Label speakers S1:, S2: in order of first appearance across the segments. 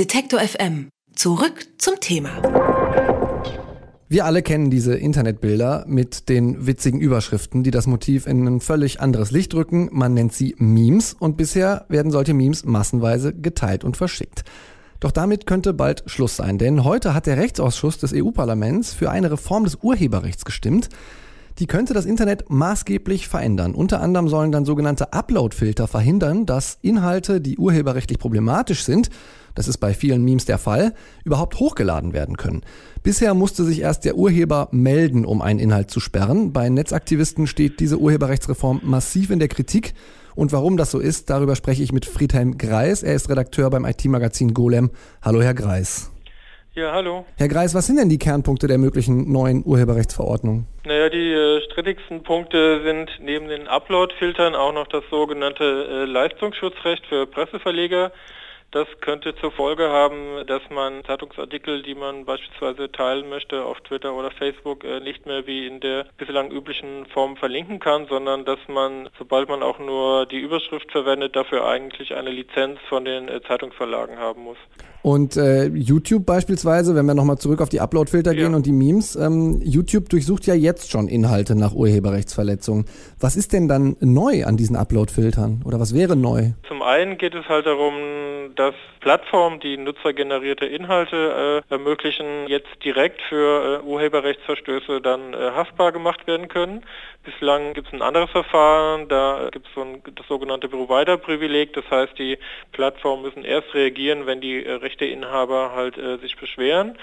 S1: Detektor FM. Zurück zum Thema.
S2: Wir alle kennen diese Internetbilder mit den witzigen Überschriften, die das Motiv in ein völlig anderes Licht rücken. Man nennt sie Memes und bisher werden solche Memes massenweise geteilt und verschickt. Doch damit könnte bald Schluss sein, denn heute hat der Rechtsausschuss des EU-Parlaments für eine Reform des Urheberrechts gestimmt. Die könnte das Internet maßgeblich verändern. Unter anderem sollen dann sogenannte Upload-Filter verhindern, dass Inhalte, die urheberrechtlich problematisch sind, das ist bei vielen Memes der Fall, überhaupt hochgeladen werden können. Bisher musste sich erst der Urheber melden, um einen Inhalt zu sperren. Bei Netzaktivisten steht diese Urheberrechtsreform massiv in der Kritik. Und warum das so ist, darüber spreche ich mit Friedhelm Greis. Er ist Redakteur beim IT-Magazin Golem. Hallo, Herr Greis.
S3: Ja, hallo.
S2: Herr Greis, was sind denn die Kernpunkte der möglichen neuen Urheberrechtsverordnung?
S3: Naja, die äh, strittigsten Punkte sind neben den Upload-Filtern auch noch das sogenannte äh, Leistungsschutzrecht für Presseverleger. Das könnte zur Folge haben, dass man Zeitungsartikel, die man beispielsweise teilen möchte auf Twitter oder Facebook, äh, nicht mehr wie in der bislang üblichen Form verlinken kann, sondern dass man, sobald man auch nur die Überschrift verwendet, dafür eigentlich eine Lizenz von den äh, Zeitungsverlagen haben muss.
S2: Und äh, YouTube beispielsweise, wenn wir nochmal zurück auf die Uploadfilter ja. gehen und die Memes, ähm, YouTube durchsucht ja jetzt schon Inhalte nach Urheberrechtsverletzungen. Was ist denn dann neu an diesen Uploadfiltern oder was wäre neu?
S3: Zum einen geht es halt darum, dass Plattformen, die nutzergenerierte Inhalte äh, ermöglichen, jetzt direkt für äh, Urheberrechtsverstöße dann äh, haftbar gemacht werden können. Bislang gibt es ein anderes Verfahren, da gibt es so das sogenannte Provider-Privileg, das heißt, die Plattformen müssen erst reagieren, wenn die äh, Rechteinhaber halt äh, sich beschweren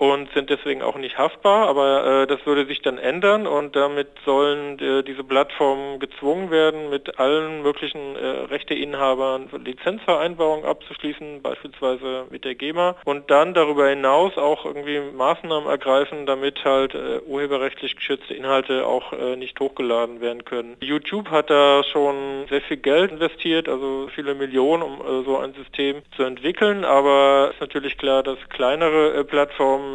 S3: und sind deswegen auch nicht haftbar, aber äh, das würde sich dann ändern und damit sollen äh, diese Plattformen gezwungen werden, mit allen möglichen äh, Rechteinhabern Lizenzvereinbarungen abzuschließen, beispielsweise mit der GEMA und dann darüber hinaus auch irgendwie Maßnahmen ergreifen, damit halt äh, urheberrechtlich geschützte Inhalte auch äh, nicht hochgeladen werden können. YouTube hat da schon sehr viel Geld investiert, also viele Millionen, um äh, so ein System zu entwickeln, aber es ist natürlich klar, dass kleinere äh,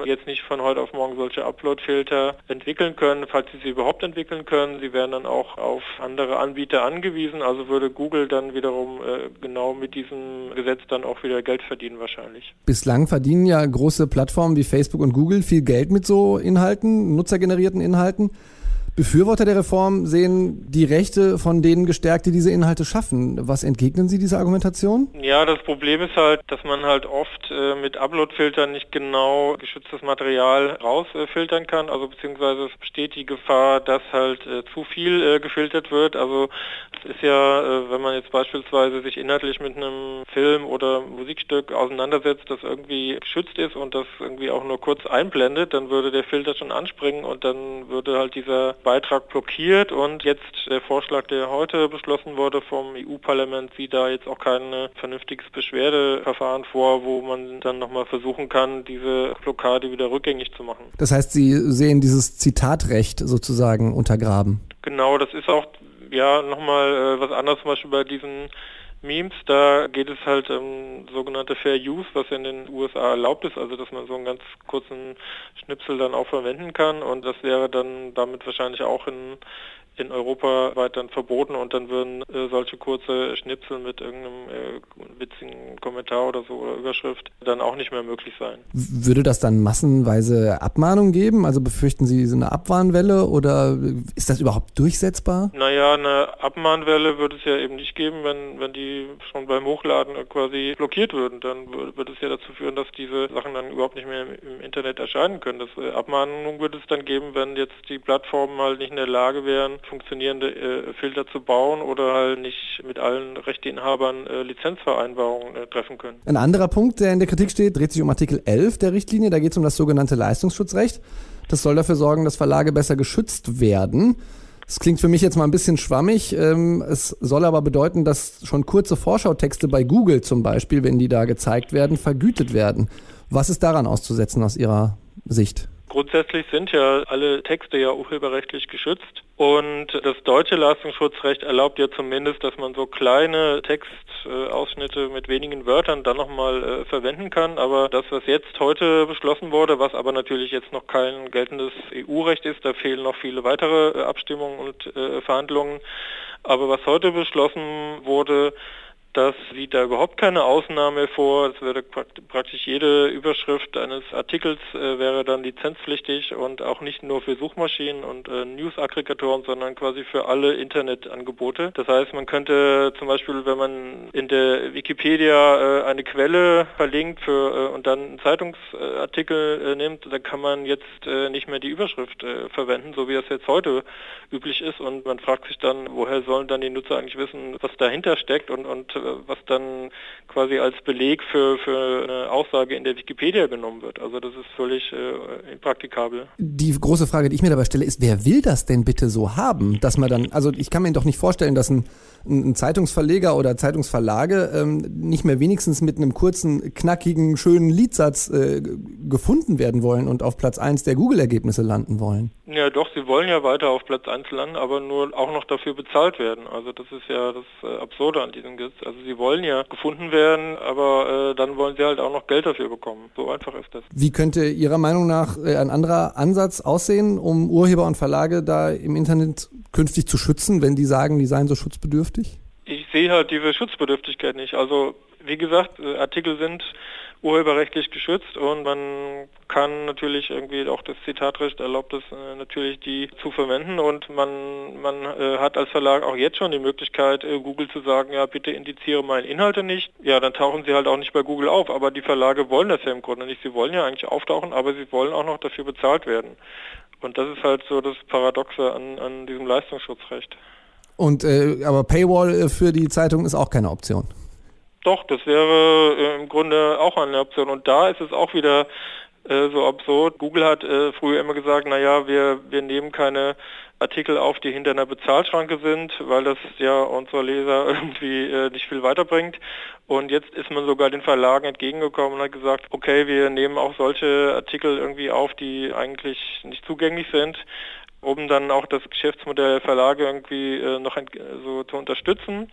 S3: Jetzt nicht von heute auf morgen solche Upload-Filter entwickeln können, falls sie sie überhaupt entwickeln können. Sie werden dann auch auf andere Anbieter angewiesen, also würde Google dann wiederum äh, genau mit diesem Gesetz dann auch wieder Geld verdienen wahrscheinlich.
S2: Bislang verdienen ja große Plattformen wie Facebook und Google viel Geld mit so Inhalten, nutzergenerierten Inhalten. Befürworter der Reform sehen die Rechte von denen gestärkt, die diese Inhalte schaffen. Was entgegnen Sie dieser Argumentation?
S3: Ja, das Problem ist halt, dass man halt oft äh, mit Upload-Filtern nicht genau geschütztes Material rausfiltern kann. Also beziehungsweise es besteht die Gefahr, dass halt äh, zu viel äh, gefiltert wird. Also es ist ja, äh, wenn man jetzt beispielsweise sich inhaltlich mit einem Film oder Musikstück auseinandersetzt, das irgendwie geschützt ist und das irgendwie auch nur kurz einblendet, dann würde der Filter schon anspringen und dann würde halt dieser Beitrag blockiert und jetzt der Vorschlag, der heute beschlossen wurde vom EU-Parlament, sieht da jetzt auch kein vernünftiges Beschwerdeverfahren vor, wo man dann nochmal versuchen kann, diese Blockade wieder rückgängig zu machen.
S2: Das heißt, Sie sehen dieses Zitatrecht sozusagen untergraben?
S3: Genau, das ist auch ja nochmal äh, was anderes zum Beispiel bei diesen Memes, da geht es halt um sogenannte Fair Use, was in den USA erlaubt ist, also dass man so einen ganz kurzen Schnipsel dann auch verwenden kann und das wäre dann damit wahrscheinlich auch in in Europa weit dann verboten und dann würden äh, solche kurze Schnipsel mit irgendeinem äh, witzigen Kommentar oder so oder Überschrift dann auch nicht mehr möglich sein.
S2: Würde das dann massenweise Abmahnungen geben? Also befürchten Sie so eine Abmahnwelle oder ist das überhaupt durchsetzbar?
S3: Naja, eine Abmahnwelle würde es ja eben nicht geben, wenn, wenn die schon beim Hochladen quasi blockiert würden. Dann würde es ja dazu führen, dass diese Sachen dann überhaupt nicht mehr im, Internet erscheinen können. Das äh, Abmahnung würde es dann geben, wenn jetzt die Plattformen halt nicht in der Lage wären, funktionierende äh, Filter zu bauen oder halt nicht mit allen Rechteinhabern äh, Lizenzvereinbarungen äh, treffen können.
S2: Ein anderer Punkt, der in der Kritik steht, dreht sich um Artikel 11 der Richtlinie. Da geht es um das sogenannte Leistungsschutzrecht. Das soll dafür sorgen, dass Verlage besser geschützt werden. Das klingt für mich jetzt mal ein bisschen schwammig. Ähm, es soll aber bedeuten, dass schon kurze Vorschautexte bei Google zum Beispiel, wenn die da gezeigt werden, vergütet werden. Was ist daran auszusetzen aus Ihrer Sicht?
S3: Grundsätzlich sind ja alle Texte ja urheberrechtlich geschützt und das deutsche Leistungsschutzrecht erlaubt ja zumindest, dass man so kleine Textausschnitte mit wenigen Wörtern dann nochmal äh, verwenden kann. Aber das, was jetzt heute beschlossen wurde, was aber natürlich jetzt noch kein geltendes EU-Recht ist, da fehlen noch viele weitere äh, Abstimmungen und äh, Verhandlungen. Aber was heute beschlossen wurde, Das sieht da überhaupt keine Ausnahme vor. Es würde praktisch jede Überschrift eines Artikels äh, wäre dann lizenzpflichtig und auch nicht nur für Suchmaschinen und äh, News-Aggregatoren, sondern quasi für alle Internetangebote. Das heißt, man könnte zum Beispiel, wenn man in der Wikipedia äh, eine Quelle verlinkt für, äh, und dann einen Zeitungsartikel äh, nimmt, dann kann man jetzt äh, nicht mehr die Überschrift verwenden, so wie das jetzt heute üblich ist. Und man fragt sich dann, woher sollen dann die Nutzer eigentlich wissen, was dahinter steckt und, und was dann quasi als Beleg für, für eine Aussage in der Wikipedia genommen wird. Also das ist völlig äh, impraktikabel.
S2: Die große Frage, die ich mir dabei stelle, ist, wer will das denn bitte so haben? Dass man dann, also ich kann mir doch nicht vorstellen, dass ein, ein Zeitungsverleger oder Zeitungsverlage ähm, nicht mehr wenigstens mit einem kurzen, knackigen, schönen Liedsatz äh, gefunden werden wollen und auf Platz 1 der Google-Ergebnisse landen wollen.
S3: Ja doch, sie wollen ja weiter auf Platz 1 landen, aber nur auch noch dafür bezahlt werden. Also das ist ja das äh, Absurde an diesem Gesetz. Also sie wollen ja gefunden werden, aber äh, dann wollen sie halt auch noch Geld dafür bekommen. So einfach ist das.
S2: Wie könnte Ihrer Meinung nach äh, ein anderer Ansatz aussehen, um Urheber und Verlage da im Internet künftig zu schützen, wenn die sagen, die seien so schutzbedürftig?
S3: Ich sehe halt diese Schutzbedürftigkeit nicht. Also wie gesagt, äh, Artikel sind urheberrechtlich geschützt und man kann natürlich irgendwie auch das Zitatrecht erlaubt es äh, natürlich die zu verwenden und man man äh, hat als Verlag auch jetzt schon die Möglichkeit äh, Google zu sagen ja bitte indiziere meine Inhalte nicht. Ja dann tauchen sie halt auch nicht bei Google auf aber die Verlage wollen das ja im Grunde nicht. Sie wollen ja eigentlich auftauchen aber sie wollen auch noch dafür bezahlt werden. Und das ist halt so das Paradoxe an an diesem Leistungsschutzrecht.
S2: Und äh, aber Paywall äh, für die Zeitung ist auch keine Option
S3: doch, das wäre äh, im Grunde auch eine Option. Und da ist es auch wieder äh, so absurd. Google hat äh, früher immer gesagt, naja, wir, wir nehmen keine Artikel auf, die hinter einer Bezahlschranke sind, weil das ja unsere Leser irgendwie äh, nicht viel weiterbringt. Und jetzt ist man sogar den Verlagen entgegengekommen und hat gesagt, okay, wir nehmen auch solche Artikel irgendwie auf, die eigentlich nicht zugänglich sind um dann auch das Geschäftsmodell Verlage irgendwie äh, noch so zu unterstützen.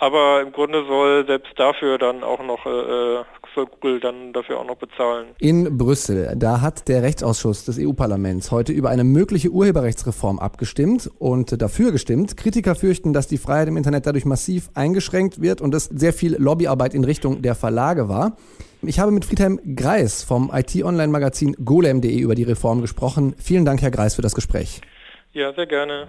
S3: Aber im Grunde soll selbst dafür dann auch noch, äh, äh, soll Google dann dafür auch noch bezahlen.
S2: In Brüssel, da hat der Rechtsausschuss des EU-Parlaments heute über eine mögliche Urheberrechtsreform abgestimmt und dafür gestimmt. Kritiker fürchten, dass die Freiheit im Internet dadurch massiv eingeschränkt wird und es sehr viel Lobbyarbeit in Richtung der Verlage war. Ich habe mit Friedhelm Greis vom IT-Online-Magazin golem.de über die Reform gesprochen. Vielen Dank, Herr Greis, für das Gespräch.
S3: Ja, sehr gerne.